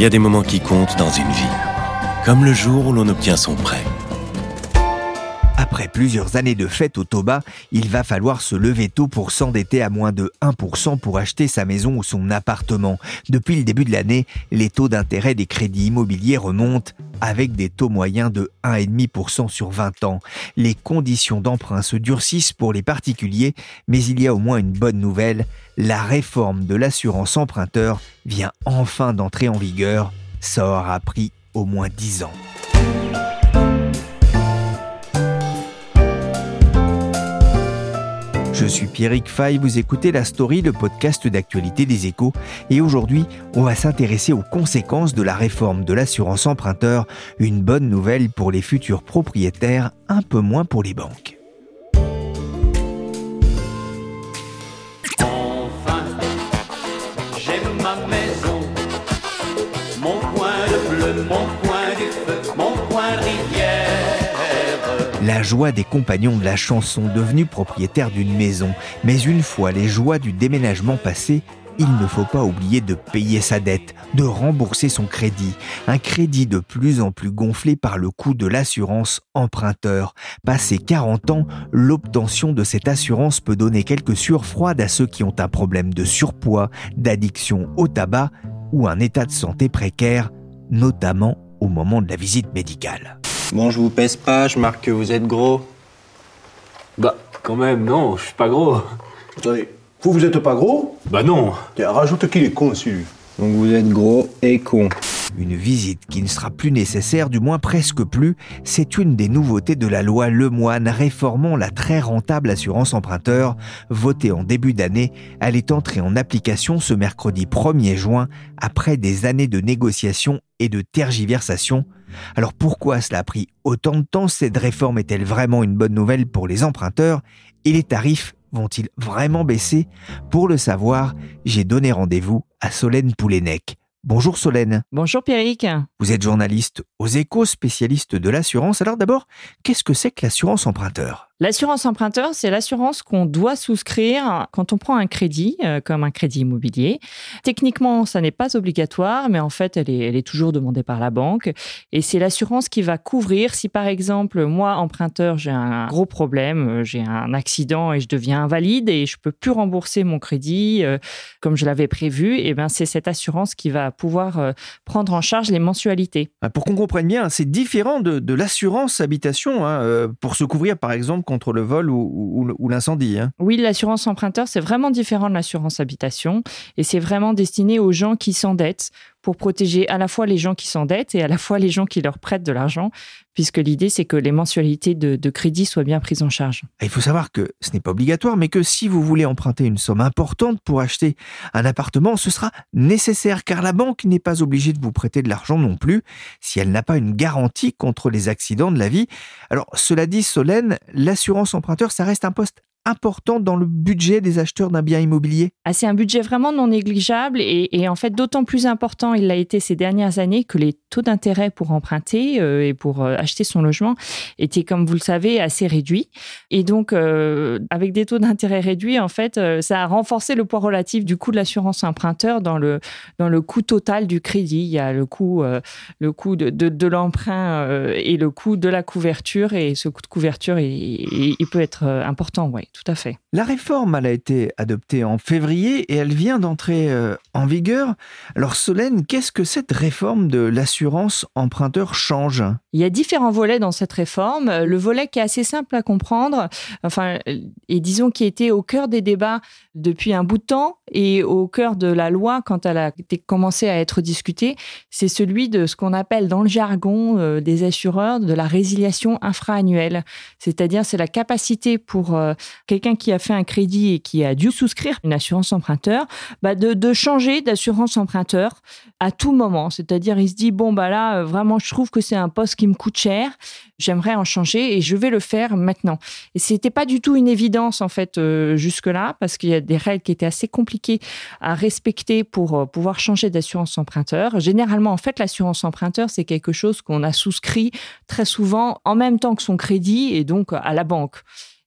Il y a des moments qui comptent dans une vie, comme le jour où l'on obtient son prêt. Après plusieurs années de fête au Toba, il va falloir se lever tôt pour s'endetter à moins de 1% pour acheter sa maison ou son appartement. Depuis le début de l'année, les taux d'intérêt des crédits immobiliers remontent avec des taux moyens de 1,5% sur 20 ans. Les conditions d'emprunt se durcissent pour les particuliers, mais il y a au moins une bonne nouvelle. La réforme de l'assurance emprunteur vient enfin d'entrer en vigueur. Ça aura pris au moins 10 ans. Je suis Pierrick Fay, vous écoutez La Story, le podcast d'actualité des échos, et aujourd'hui, on va s'intéresser aux conséquences de la réforme de l'assurance emprunteur, une bonne nouvelle pour les futurs propriétaires, un peu moins pour les banques. La joie des compagnons de la chanson devenus propriétaires d'une maison, mais une fois les joies du déménagement passées, il ne faut pas oublier de payer sa dette, de rembourser son crédit, un crédit de plus en plus gonflé par le coût de l'assurance emprunteur. Passé 40 ans, l'obtention de cette assurance peut donner quelques sueurs froides à ceux qui ont un problème de surpoids, d'addiction au tabac ou un état de santé précaire, notamment au moment de la visite médicale. Bon, je vous pèse pas, je marque que vous êtes gros. Bah, quand même, non, je suis pas gros. Attendez, vous, vous êtes pas gros? Bah non. Tiens, rajoute qu'il est con aussi, lui. Donc vous êtes gros et con. Une visite qui ne sera plus nécessaire, du moins presque plus, c'est une des nouveautés de la loi Lemoine réformant la très rentable assurance emprunteur. Votée en début d'année, elle est entrée en application ce mercredi 1er juin, après des années de négociations et de tergiversations. Alors pourquoi cela a pris autant de temps? Cette réforme est-elle vraiment une bonne nouvelle pour les emprunteurs? Et les tarifs vont-ils vraiment baisser? Pour le savoir, j'ai donné rendez-vous à Solène Poulenec. Bonjour Solène. Bonjour Pierrick. Vous êtes journaliste aux échos, spécialiste de l'assurance. Alors d'abord, qu'est-ce que c'est que l'assurance emprunteur? L'assurance emprunteur, c'est l'assurance qu'on doit souscrire quand on prend un crédit, euh, comme un crédit immobilier. Techniquement, ça n'est pas obligatoire, mais en fait, elle est, toujours demandée par la banque. Et c'est l'assurance qui va couvrir si, par exemple, moi, emprunteur, j'ai un gros problème, euh, j'ai un accident et je deviens invalide et je peux plus rembourser mon crédit euh, comme je l'avais prévu. Et ben, c'est cette assurance qui va pouvoir prendre en charge les mensualités. Ah, Pour qu'on comprenne bien, c'est différent de, l'assurance habitation hein, pour se couvrir par exemple contre le vol ou, l'incendie. hein. Oui, l'assurance emprunteur, c'est vraiment différent de l'assurance habitation et c'est vraiment destiné aux gens qui s'endettent pour protéger à la fois les gens qui s'endettent et à la fois les gens qui leur prêtent de l'argent, puisque l'idée, c'est que les mensualités de, crédit soient bien prises en charge. Il faut savoir que ce n'est pas obligatoire, mais que si vous voulez emprunter une somme importante pour acheter un appartement, ce sera nécessaire car la banque n'est pas obligée de vous prêter de l'argent non plus si elle n'a pas une garantie contre les accidents de la vie. Alors, cela dit, Solène, l'assurance emprunteur, ça reste un poste important dans le budget des acheteurs d'un bien immobilier. Ah, c'est un budget vraiment non négligeable et, en fait d'autant plus important il l'a été ces dernières années que les taux d'intérêt pour emprunter euh, et pour euh, acheter son logement étaient, comme vous le savez, assez réduits. Et donc, euh, avec des taux d'intérêt réduits, en fait, ça a renforcé le poids relatif du coût de l'assurance emprunteur dans le, dans le coût total du crédit. Il y a le coût, le coût de, de, l'emprunt et le coût de la couverture. Et ce coût de couverture, il, il- peut être important, oui, tout à fait. La réforme, elle a été adoptée en février et elle vient d'entrer euh, en vigueur. Alors Solène, qu'est-ce que cette réforme de l'assurance emprunteur change? Il y a différents volets dans cette réforme. Le volet qui est assez simple à comprendre, enfin, euh, et disons qui était au cœur des débats depuis un bout de temps, Et au cœur de la loi, quand elle a commencé à être discutée, c'est celui de ce qu'on appelle dans le jargon euh, des assureurs de la résiliation infra-annuelle. C'est-à-dire, c'est la capacité pour euh, quelqu'un qui a fait un crédit et qui a dû souscrire une assurance emprunteur, bah de, de changer d'assurance emprunteur à tout moment. C'est-à-dire, il se dit, bon, bah là, euh, vraiment, je trouve que c'est un poste qui me coûte cher j'aimerais en changer et je vais le faire maintenant. Et c'était pas du tout une évidence en fait euh, jusque-là parce qu'il y a des règles qui étaient assez compliquées à respecter pour euh, pouvoir changer d'assurance emprunteur. Généralement, en fait, l'assurance emprunteur c'est quelque chose qu'on a souscrit très souvent en même temps que son crédit et donc à la banque.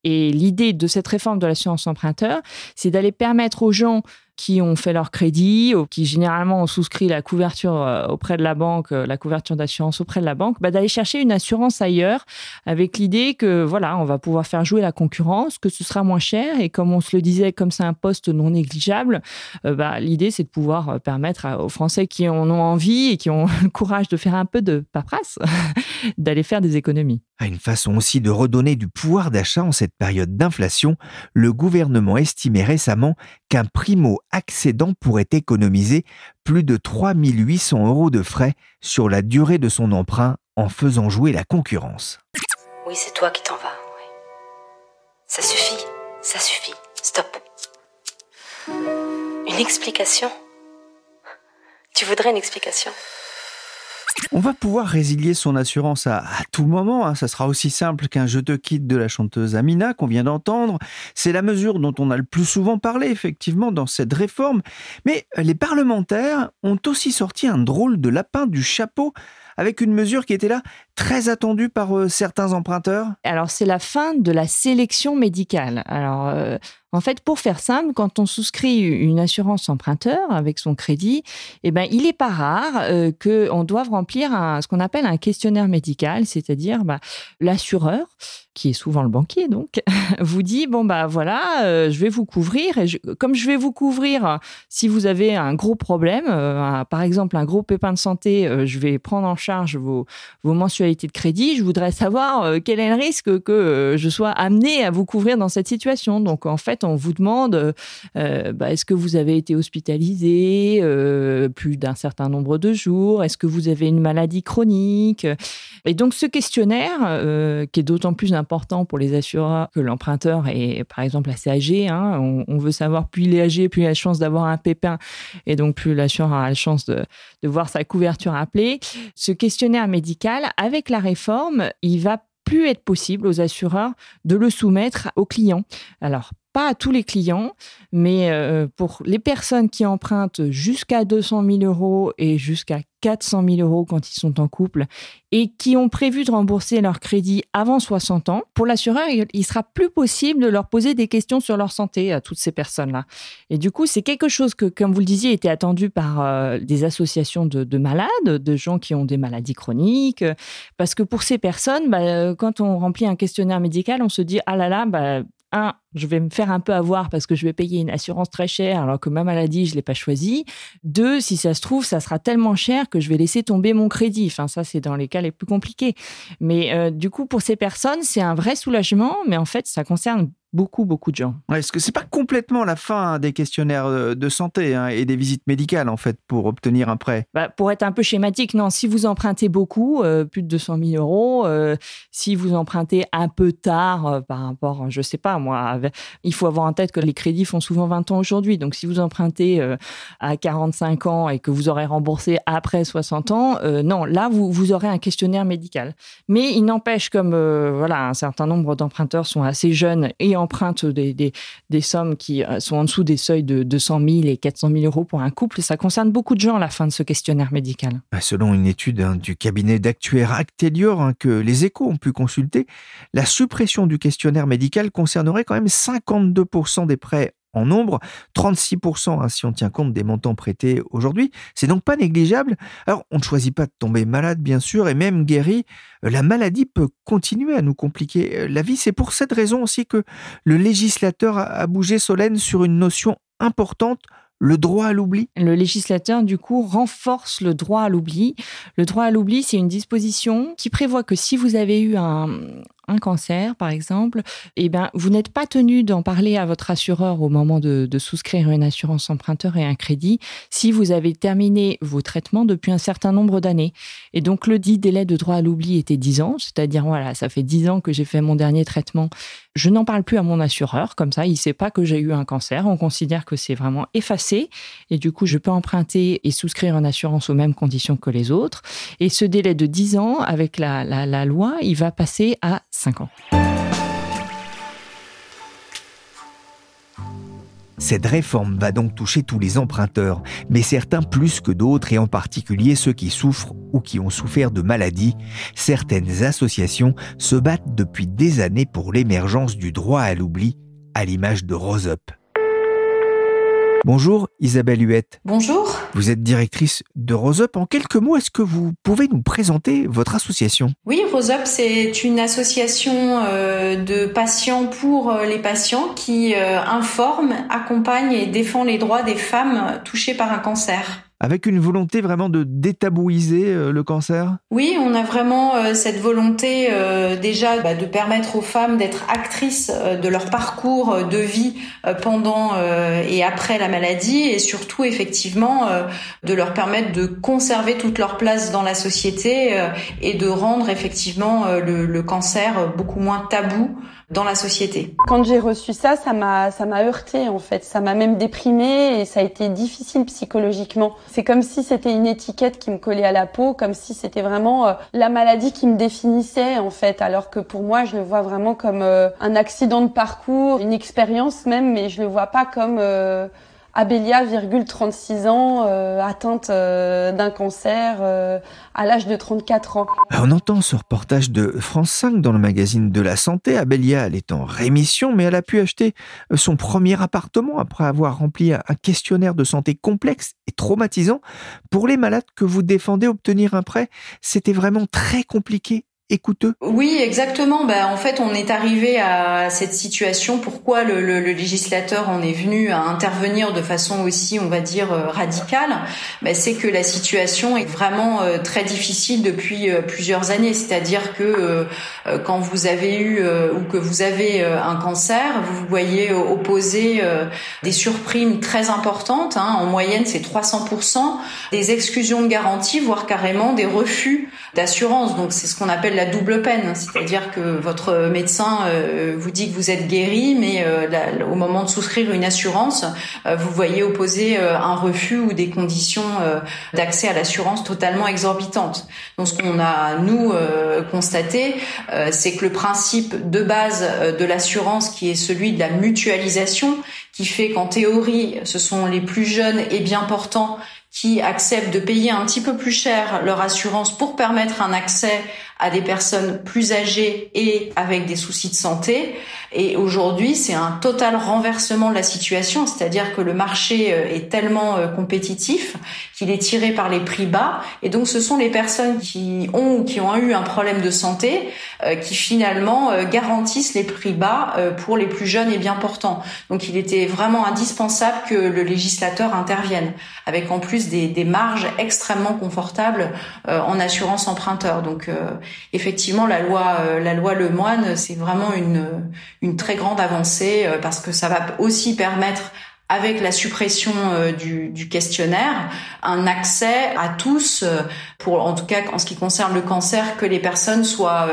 Et l'idée de cette réforme de l'assurance emprunteur, c'est d'aller permettre aux gens qui ont fait leur crédit, ou qui généralement ont souscrit la couverture euh, auprès de la banque, euh, la couverture d'assurance auprès de la banque, bah, d'aller chercher une assurance ailleurs avec l'idée que voilà, on va pouvoir faire jouer la concurrence, que ce sera moins cher et comme on se le disait, comme c'est un poste non négligeable, euh, bah, l'idée c'est de pouvoir permettre aux Français qui en ont envie et qui ont le courage de faire un peu de paperasse d'aller faire des économies. À une façon aussi de redonner du pouvoir d'achat en cette période d'inflation, le gouvernement estimait récemment qu'un primo accédant pourrait économiser plus de 3800 euros de frais sur la durée de son emprunt en faisant jouer la concurrence. Oui, c'est toi qui t'en vas. Ça suffit, ça suffit. Stop. Une explication? Tu voudrais une explication? On va pouvoir résilier son assurance à, tout moment. Hein. Ça sera aussi simple qu'un je te quitte de la chanteuse Amina qu'on vient d'entendre. C'est la mesure dont on a le plus souvent parlé, effectivement, dans cette réforme. Mais les parlementaires ont aussi sorti un drôle de lapin du chapeau avec une mesure qui était là très attendue par euh, certains emprunteurs. Alors c'est la fin de la sélection médicale. Alors euh, en fait, pour faire simple, quand on souscrit une assurance emprunteur avec son crédit, eh ben, il n'est pas rare euh, qu'on doive remplir ce qu'on appelle un questionnaire médical, c'est-à-dire bah, l'assureur, qui est souvent le banquier donc, vous dit bon bah voilà, euh, je vais vous couvrir et comme je vais vous couvrir si vous avez un gros problème, euh, par exemple un gros pépin de santé, je vais prendre en charge vos, vos mensualités de crédit. Je voudrais savoir quel est le risque que je sois amené à vous couvrir dans cette situation. Donc en fait on vous demande euh, bah, est-ce que vous avez été hospitalisé euh, plus d'un certain nombre de jours? Est-ce que vous avez une maladie chronique? Et donc, ce questionnaire, euh, qui est d'autant plus important pour les assureurs que l'emprunteur est, par exemple, assez âgé, hein, on, veut savoir plus il est âgé, plus il a la chance d'avoir un pépin, et donc plus l'assureur a la chance de, de voir sa couverture appelée. Ce questionnaire médical, avec la réforme, il va plus être possible aux assureurs de le soumettre aux clients. Alors, pas à tous les clients, mais euh, pour les personnes qui empruntent jusqu'à 200 000 euros et jusqu'à 400 000 euros quand ils sont en couple et qui ont prévu de rembourser leur crédit avant 60 ans, pour l'assureur, il sera plus possible de leur poser des questions sur leur santé à toutes ces personnes-là. Et du coup, c'est quelque chose que, comme vous le disiez, était attendu par euh, des associations de, malades, de gens qui ont des maladies chroniques, parce que pour ces personnes, bah, euh, quand on remplit un questionnaire médical, on se dit ah là là, bah, un, je vais me faire un peu avoir parce que je vais payer une assurance très chère alors que ma maladie, je ne l'ai pas choisie. Deux, si ça se trouve, ça sera tellement cher que je vais laisser tomber mon crédit. Enfin, ça, c'est dans les cas les plus compliqués. Mais euh, du coup, pour ces personnes, c'est un vrai soulagement, mais en fait, ça concerne beaucoup, beaucoup de gens. Est-ce que c'est pas complètement la fin des questionnaires euh, de santé hein, et des visites médicales, en fait, pour obtenir un prêt? Bah, Pour être un peu schématique, non. Si vous empruntez beaucoup, euh, plus de 200 000 euros, euh, si vous empruntez un peu tard par rapport, je sais pas, moi, il faut avoir en tête que les crédits font souvent 20 ans aujourd'hui. Donc, si vous empruntez à 45 ans et que vous aurez remboursé après 60 ans, non, là, vous, vous aurez un questionnaire médical. Mais il n'empêche, comme voilà, un certain nombre d'emprunteurs sont assez jeunes et en empruntent des, des, sommes qui euh, sont en dessous des seuils de 200 000 et 400 000 euros pour un couple, ça concerne beaucoup de gens à la fin de ce questionnaire médical. Bah, selon une étude hein, du cabinet d'actuaires Actelior hein, que les échos ont pu consulter, la suppression du questionnaire médical concernerait quand même 52% des prêts en nombre, 36% hein, si on tient compte des montants prêtés aujourd'hui. C'est donc pas négligeable. Alors, on ne choisit pas de tomber malade, bien sûr, et même guéri, euh, la maladie peut continuer à nous compliquer euh, la vie. C'est pour cette raison aussi que le législateur a bougé Solène sur une notion importante le droit à l'oubli Le législateur, du coup, renforce le droit à l'oubli. Le droit à l'oubli, c'est une disposition qui prévoit que si vous avez eu un, un cancer, par exemple, eh ben, vous n'êtes pas tenu d'en parler à votre assureur au moment de, souscrire une assurance emprunteur et un crédit si vous avez terminé vos traitements depuis un certain nombre d'années. Et donc, le dit délai de droit à l'oubli était 10 ans, c'est-à-dire, voilà, ça fait 10 ans que j'ai fait mon dernier traitement. Je n'en parle plus à mon assureur, comme ça, il ne sait pas que j'ai eu un cancer. On considère que c'est vraiment effacé. Et du coup, je peux emprunter et souscrire une assurance aux mêmes conditions que les autres. Et ce délai de 10 ans, avec la, la, la loi, il va passer à 5 ans. Cette réforme va donc toucher tous les emprunteurs, mais certains plus que d'autres, et en particulier ceux qui souffrent ou qui ont souffert de maladies. Certaines associations se battent depuis des années pour l'émergence du droit à l'oubli, à l'image de Rose Up. Bonjour Isabelle Huette. Bonjour. Vous êtes directrice de Rose Up. En quelques mots, est-ce que vous pouvez nous présenter votre association? Oui, Rose Up, c'est une association euh, de patients pour euh, les patients qui euh, informe, accompagne et défend les droits des femmes touchées par un cancer avec une volonté vraiment de détabouiser euh, le cancer? Oui, on a vraiment euh, cette volonté euh, déjà bah, de permettre aux femmes d'être actrices de leur parcours de vie pendant et après la maladie et surtout effectivement de leur permettre de conserver toute leur place dans la société et de rendre effectivement le cancer beaucoup moins tabou dans la société. Quand j'ai reçu ça, ça m'a ça m'a heurté en fait, ça m'a même déprimée et ça a été difficile psychologiquement. C'est comme si c'était une étiquette qui me collait à la peau, comme si c'était vraiment euh, la maladie qui me définissait en fait, alors que pour moi, je le vois vraiment comme euh, un accident de parcours, une expérience même, mais je le vois pas comme euh, Abélia, 36 ans, euh, atteinte euh, d'un cancer euh, à l'âge de 34 ans. On entend ce reportage de France 5 dans le magazine de la santé. Abélia, elle est en rémission, mais elle a pu acheter son premier appartement après avoir rempli un questionnaire de santé complexe et traumatisant. Pour les malades que vous défendez, obtenir un prêt, c'était vraiment très compliqué oui, exactement. Ben, en fait, on est arrivé à cette situation. Pourquoi le, le, le, législateur en est venu à intervenir de façon aussi, on va dire, euh, radicale? Ben, C'est que la situation est vraiment euh, très difficile depuis euh, plusieurs années. C'est-à-dire que quand vous avez eu ou que vous avez un cancer, vous voyez opposer des surprimes très importantes. Hein. En moyenne, c'est 300%, des exclusions de garantie, voire carrément des refus d'assurance. Donc, c'est ce qu'on appelle la double peine, c'est-à-dire que votre médecin euh, vous dit que vous êtes guéri, mais euh, au moment de souscrire une assurance, euh, vous voyez opposer un refus ou des conditions d'accès à l'assurance totalement exorbitantes. Donc ce qu'on a nous constaté, c'est que le principe de base de l'assurance, qui est celui de la mutualisation, qui fait qu'en théorie, ce sont les plus jeunes et bien portants qui acceptent de payer un petit peu plus cher leur assurance pour permettre un accès à des personnes plus âgées et avec des soucis de santé. Et aujourd'hui, c'est un total renversement de la situation, c'est-à-dire que le marché euh, est tellement euh, compétitif qu'il est tiré par les prix bas. Et donc, ce sont les personnes qui ont ou qui ont eu un problème de santé euh, qui finalement garantissent les prix bas pour les plus jeunes et bien portants. Donc, il était vraiment indispensable que le législateur intervienne, avec en plus des, des marges extrêmement confortables en assurance emprunteur. Donc, effectivement, la loi, la loi Lemoine, c'est vraiment une très grande avancée euh, parce que ça va aussi permettre avec la suppression euh, du, du, questionnaire, un accès à tous, pour en tout cas en ce qui concerne le cancer, que les personnes soient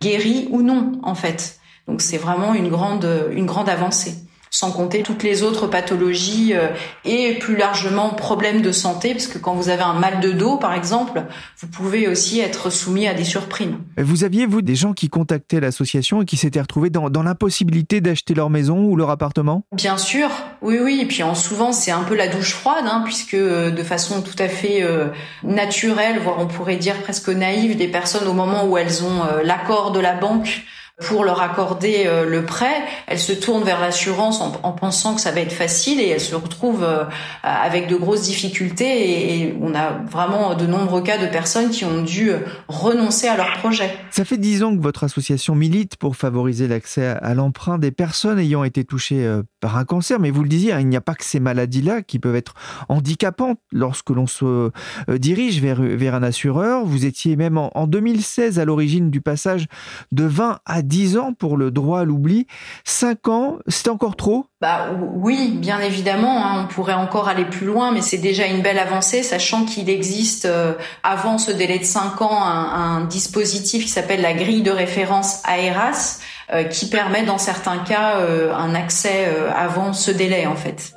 guéries ou non, en fait. Donc c'est vraiment une grande, une grande avancée sans compter toutes les autres pathologies euh, et plus largement problèmes de santé, parce que quand vous avez un mal de dos, par exemple, vous pouvez aussi être soumis à des surprimes. Vous aviez, vous, des gens qui contactaient l'association et qui s'étaient retrouvés dans, dans l'impossibilité d'acheter leur maison ou leur appartement? Bien sûr, oui, oui. Et puis en, souvent, c'est un peu la douche froide, hein, puisque euh, de façon tout à fait euh, naturelle, voire on pourrait dire presque naïve, des personnes au moment où elles ont l'accord de la banque pour leur accorder euh, le prêt, elles se tournent vers l'assurance en, pensant que ça va être facile et elles se retrouvent euh, avec de grosses difficultés et, on a vraiment de nombreux cas de personnes qui ont dû euh, renoncer à leur projet. Ça fait dix ans que votre association milite pour favoriser l'accès à l'emprunt des personnes ayant été touchées par un cancer, mais vous le disiez, hein, il n'y a pas que ces maladies-là qui peuvent être handicapantes lorsque l'on se dirige vers, vers un assureur. Vous étiez même en, en 2016 à l'origine du passage de 20 à 10 ans pour le droit à l'oubli. 5 ans, c'est encore trop? Bah oui, bien évidemment, hein, on pourrait encore aller plus loin, mais c'est déjà une belle avancée, sachant qu'il existe euh, avant ce délai de 5 ans un, un dispositif qui s'appelle la grille de référence AERAS, euh, qui permet dans certains cas euh, un accès avant ce délai en fait.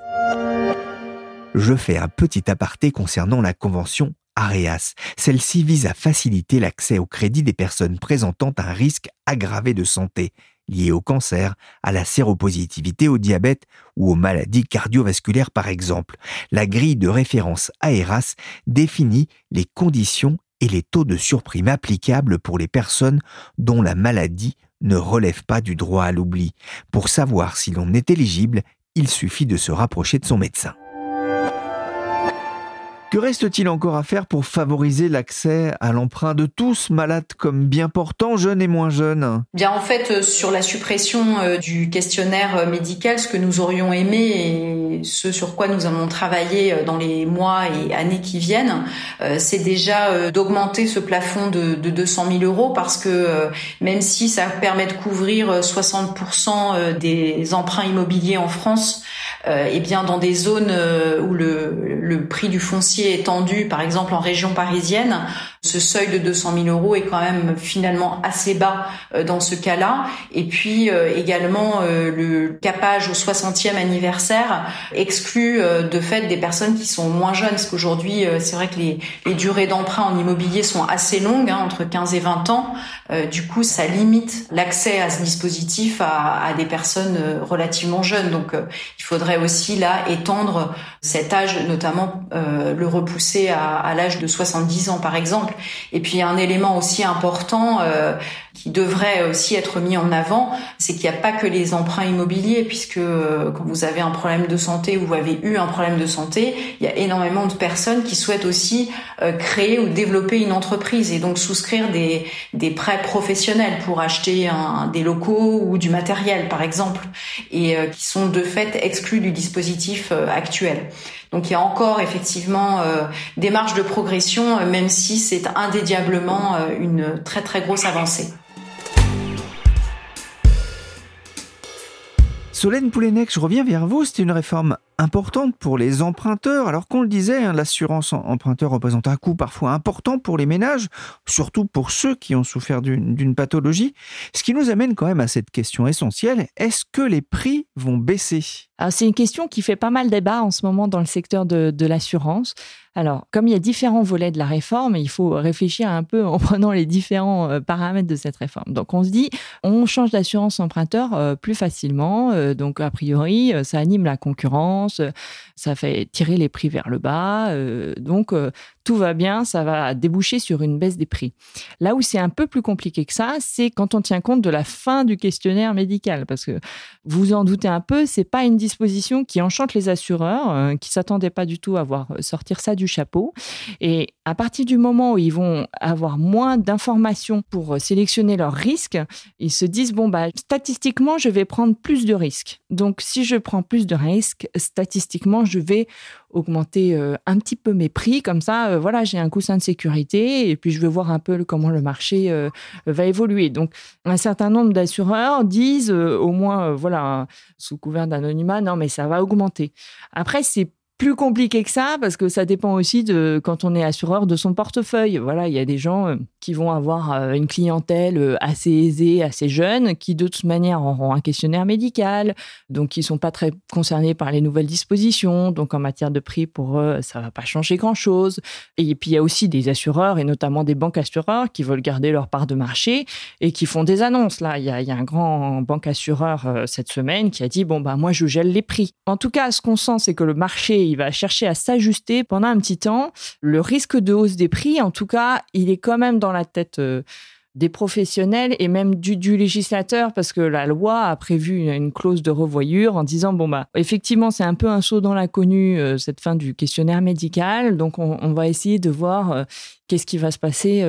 Je fais un petit aparté concernant la convention AREAS. Celle-ci vise à faciliter l'accès au crédit des personnes présentant un risque aggravé de santé liées au cancer, à la séropositivité, au diabète ou aux maladies cardiovasculaires par exemple. La grille de référence AERAS définit les conditions et les taux de surprime applicables pour les personnes dont la maladie ne relève pas du droit à l'oubli. Pour savoir si l'on est éligible, il suffit de se rapprocher de son médecin. Que reste-t-il encore à faire pour favoriser l'accès à l'emprunt de tous, malades comme bien portants, jeunes et moins jeunes? Bien, en fait, euh, sur la suppression euh, du questionnaire euh, médical, ce que nous aurions aimé et ce sur quoi nous allons travailler dans les mois et années qui viennent, c'est déjà d'augmenter ce plafond de, 200 000 euros parce que même si ça permet de couvrir 60% des emprunts immobiliers en France, et eh bien dans des zones où le, le prix du foncier étendu, par exemple en région parisienne, ce seuil de 200 000 euros est quand même finalement assez bas euh, dans ce cas-là. Et puis euh, également euh, le capage au 60e anniversaire exclut de fait des personnes qui sont moins jeunes, parce qu'aujourd'hui c'est vrai que les, les durées d'emprunt en immobilier sont assez longues, hein, entre 15 et 20 ans. du coup, ça limite l'accès à ce dispositif à, à, des personnes relativement jeunes. Donc il faudrait aussi là étendre cet âge, notamment le repousser à, à l'âge de 70 ans par exemple. Et puis un élément aussi important euh, qui devrait aussi être mis en avant, c'est qu'il n'y a pas que les emprunts immobiliers, puisque euh, quand vous avez un problème de santé ou vous avez eu un problème de santé, il y a énormément de personnes qui souhaitent aussi euh, créer ou développer une entreprise et donc souscrire des, prêts professionnels pour acheter des locaux ou du matériel, par exemple, et qui sont de fait exclus du dispositif actuel. Donc il y a encore effectivement euh, des marges de progression, euh, même si c'est indédiablement euh, une très très grosse avancée. Solène Poulenec, je reviens vers vous. C'est une réforme importante pour les emprunteurs. Alors qu'on le disait, hein, l'assurance emprunteur représente un coût parfois important pour les ménages, surtout pour ceux qui ont souffert d'une pathologie. Ce qui nous amène quand même à cette question essentielle, est-ce que les prix vont baisser? C'est une question qui fait pas mal débat en ce moment dans le secteur de, de l'assurance. Alors, comme il y a différents volets de la réforme, il faut réfléchir un peu en prenant les différents euh, paramètres de cette réforme. Donc, on se dit, on change d'assurance emprunteur euh, plus facilement. Euh, donc, a priori, ça anime la concurrence, France euh, ça fait tirer les prix vers le bas. Donc, tout va bien, ça va déboucher sur une baisse des prix. Là où c'est un peu plus compliqué que ça, c'est quand on tient compte de la fin du questionnaire médical, parce que vous en doutez un peu, c'est pas une disposition qui enchante les assureurs, euh, qui s'attendaient pas du tout à voir sortir ça du chapeau. Et à partir du moment où ils vont avoir moins d'informations pour sélectionner leurs risques, ils se disent bon bah statistiquement je vais prendre plus de risques. Donc si je prends plus de risques, statistiquement je vais augmenter euh, un petit peu mes prix. Comme ça, euh, voilà, j'ai un coussin de sécurité et puis je veux voir un peu comment le marché euh, va évoluer. Donc, un certain nombre d'assureurs disent, au moins, voilà, sous couvert d'anonymat, non, mais ça va augmenter. Après, c'est plus compliqué que ça parce que ça dépend aussi de quand on est assureur de son portefeuille. Voilà, il y a des gens euh, qui vont avoir euh, une clientèle euh, assez aisée, assez jeune, qui de toute manière auront un questionnaire médical, donc qui sont pas très concernés par les nouvelles dispositions. Donc en matière de prix pour eux, ça va pas changer grand chose. Et puis il y a aussi des assureurs et notamment des banques assureurs qui veulent garder leur part de marché et qui font des annonces. Là, il y a, il y a un grand banque assureur cette semaine qui a dit bon bah moi je gèle les prix. En tout cas, ce qu'on sent, c'est que le marché il va chercher à s'ajuster pendant un petit temps. Le risque de hausse des prix, en tout cas, il est quand même dans la tête euh, des professionnels et même du, législateur parce que la loi a prévu une, clause de revoyure en disant bon bah effectivement c'est un peu un saut dans l'inconnu euh, cette fin du questionnaire médical donc on, va essayer de voir euh, qu'est-ce qui va se passer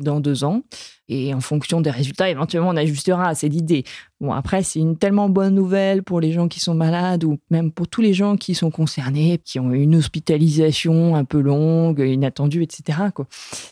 dans deux ans. Et en fonction des résultats, éventuellement, on ajustera. C'est l'idée. Bon, après, c'est une tellement bonne nouvelle pour les gens qui sont malades ou même pour tous les gens qui sont concernés, qui ont une hospitalisation un peu longue, inattendue, etc.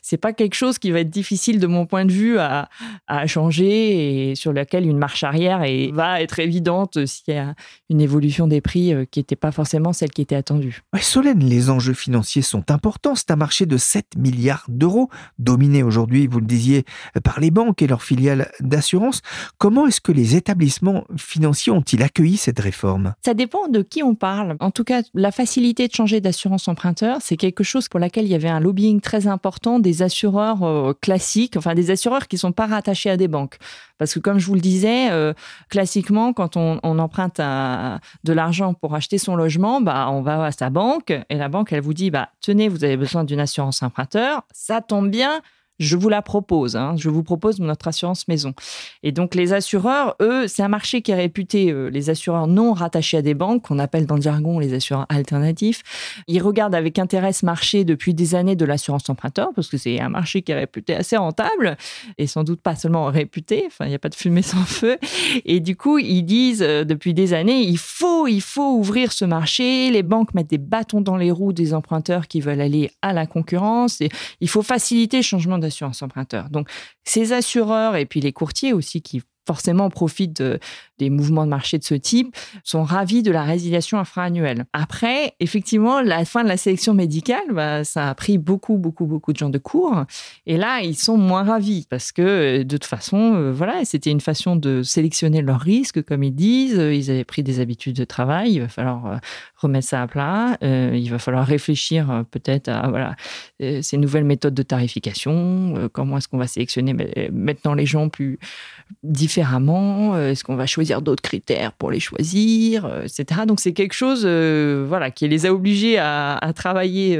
C'est pas quelque chose qui va être difficile de mon point de vue à, à changer et sur laquelle une marche arrière et va être évidente s'il y a une évolution des prix euh, qui n'était pas forcément celle qui était attendue. Ouais, Solène, les enjeux financiers sont importants. C'est un marché de 7 milliards d'euros, dominé aujourd'hui, vous le disiez, par les banques et leurs filiales d'assurance. Comment est-ce que les établissements financiers ont-ils accueilli cette réforme? Ça dépend de qui on parle. En tout cas, la facilité de changer d'assurance emprunteur, c'est quelque chose pour laquelle il y avait un lobbying très important des assureurs euh, classiques, enfin des assureurs qui ne sont pas rattachés à des banques. Parce que comme je vous le disais, euh, classiquement, quand on, emprunte un- de l'argent pour acheter son logement, bah, on va à sa banque et la banque, elle vous dit, bah, tenez, vous avez besoin d'une assurance emprunteur, ça tombe bien. Je vous la propose. hein. Je vous propose notre assurance maison. Et donc, les assureurs, eux, c'est un marché qui est réputé, euh, les assureurs non rattachés à des banques, qu'on appelle dans le jargon les assureurs alternatifs. Ils regardent avec intérêt ce marché depuis des années de l'assurance emprunteur, parce que c'est un marché qui est réputé assez rentable, et sans doute pas seulement réputé, enfin, il n'y a pas de fumée sans feu. Et du coup, ils disent euh, depuis des années, il faut, il faut ouvrir ce marché. Les banques mettent des bâtons dans les roues des emprunteurs qui veulent aller à la concurrence. Et il faut faciliter le changement d'assurance emprunteur. Donc, ces assureurs et puis les courtiers aussi qui forcément profitent de- des mouvements de marché de ce type, sont ravis de la résiliation infra-annuelle. Après, effectivement, la fin de la sélection médicale, bah, ça a pris beaucoup, beaucoup, beaucoup de gens de cours. Et là, ils sont moins ravis parce que, euh, de toute façon, euh, voilà, c'était une façon de sélectionner leurs risques, comme ils disent. Euh, Ils avaient pris des habitudes de travail. Il va falloir remettre ça à plat. Il va falloir réfléchir peut-être à voilà, ces nouvelles méthodes de tarification. Comment est-ce qu'on va sélectionner maintenant les gens plus différemment Euh, Est-ce qu'on va choisir d'autres critères pour les choisir, euh, etc. Donc c'est quelque chose, euh, voilà, qui les a obligés à, travailler.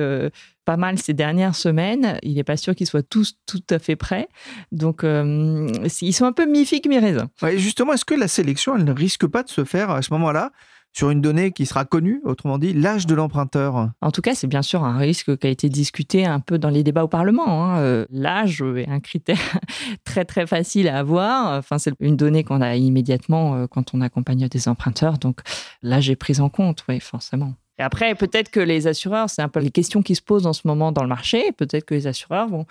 pas mal ces dernières semaines. Il n'est pas sûr qu'ils soient tous tout à fait prêts. Donc, ils sont un peu mi-figue, mi-raisin. Ouais, Justement, est-ce que la sélection, elle ne risque pas de se faire à ce moment-là? Sur une donnée qui sera connue, autrement dit, l'âge de l'emprunteur En tout cas, c'est bien sûr un risque qui a été discuté un peu dans les débats au Parlement. hein. Euh, L'âge est un critère très très facile à avoir. Enfin, c'est une donnée qu'on a immédiatement euh, quand on accompagne des emprunteurs. Donc, l'âge est pris en compte, oui, forcément. Et après, peut-être que les assureurs, c'est un peu les questions qui se posent en ce moment dans le marché. Peut-être que les assureurs vont,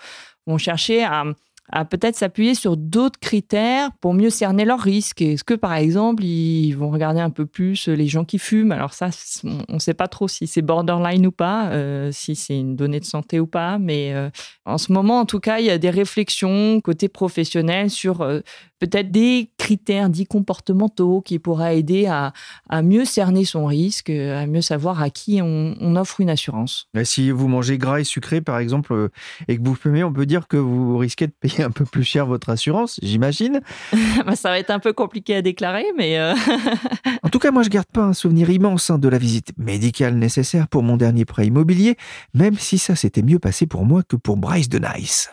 vont chercher à, à peut-être s'appuyer sur d'autres critères pour mieux cerner leurs risques. Est-ce que, par exemple, ils vont regarder un peu plus les gens qui fument? Alors ça, on ne sait pas trop si c'est borderline ou pas, euh, si c'est une donnée de santé ou pas. Mais euh, en ce moment, en tout cas, il y a des réflexions côté professionnel sur euh, peut-être des critères dits comportementaux qui pourraient aider à, à mieux cerner son risque, à mieux savoir à qui on, on offre une assurance. Et Si vous mangez gras et sucré, par exemple, euh, et que vous fumez, on peut dire que vous risquez de payer un peu plus cher votre assurance, j'imagine. Bah, ça va être un peu compliqué à déclarer, mais euh, En tout cas, moi, je garde pas un souvenir immense hein, de la visite médicale nécessaire pour mon dernier prêt immobilier, même si ça s'était mieux passé pour moi que pour Bryce de Nice.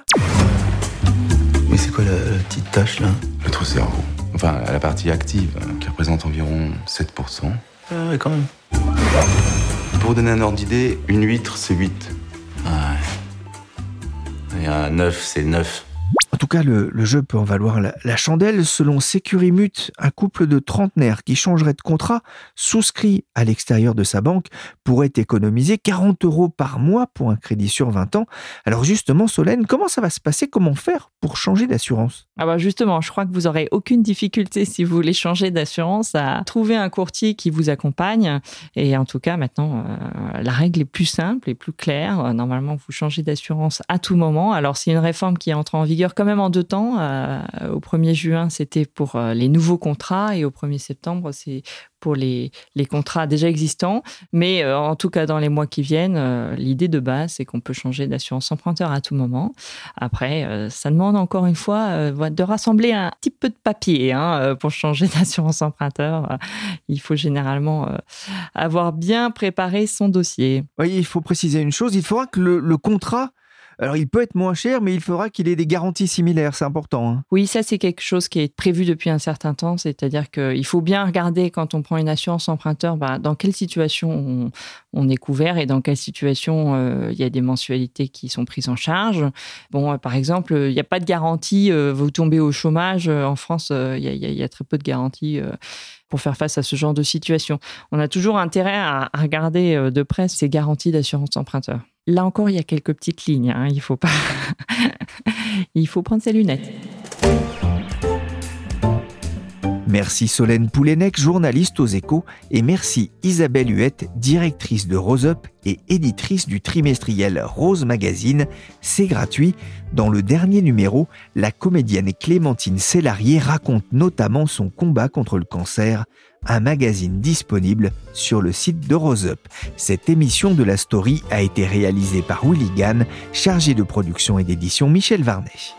Mais c'est quoi la, la petite tache là Votre cerveau. Enfin, la partie active, hein, qui représente environ 7%. Ah ouais, quand même. Pour vous donner un ordre d'idée, une huître, c'est 8. Ouais. Et un 9, c'est 9. En tout cas, le, jeu peut en valoir la, chandelle. Selon Sécurimut, un couple de trentenaires qui changerait de contrat, souscrit à l'extérieur de sa banque, pourrait économiser 40 euros par mois pour un crédit sur 20 ans. Alors justement, Solène, comment ça va se passer? Comment faire pour changer d'assurance? Ah bah justement, je crois que vous aurez aucune difficulté si vous voulez changer d'assurance à trouver un courtier qui vous accompagne. Et en tout cas, maintenant, euh, la règle est plus simple et plus claire. Normalement, vous changez d'assurance à tout moment. Alors, c'est une réforme qui est entrée en vigueur quand même en deux temps. Euh, au 1er juin, c'était pour euh, les nouveaux contrats et au 1er septembre, c'est pour les, les contrats déjà existants. Mais euh, en tout cas, dans les mois qui viennent, l'idée de base, c'est qu'on peut changer d'assurance emprunteur à tout moment. Après, ça demande encore une fois de rassembler un petit peu de papier hein, pour changer d'assurance emprunteur. Il faut généralement avoir bien préparé son dossier. Oui, il faut préciser une chose, il faudra que le contrat Alors il peut être moins cher, mais il faudra qu'il ait des garanties similaires, c'est important. Hein. Oui, ça c'est quelque chose qui est prévu depuis un certain temps, c'est-à-dire qu'il faut bien regarder quand on prend une assurance emprunteur, bah, dans quelle situation on, est couvert et dans quelle situation euh, il y a des mensualités qui sont prises en charge. Bon, euh, par exemple, il n'y a pas de garantie, euh, vous tombez au chômage. en France, il y, a très peu de garanties pour faire face à ce genre de situation. On a toujours intérêt à, regarder de près ces garanties d'assurance emprunteur. Là encore, il y a quelques petites lignes. Hein. Il faut pas. il faut prendre ses lunettes. Merci Solène Poulenec, journaliste aux échos, et merci Isabelle Huette, directrice de Rose Up et éditrice du trimestriel Rose Magazine. C'est gratuit. Dans le dernier numéro, la comédienne Clémentine Sellarié raconte notamment son combat contre le cancer, un magazine disponible sur le site de Rose Up. Cette émission de la story a été réalisée par Willy Gann, chargé de production et d'édition Michel Varnet.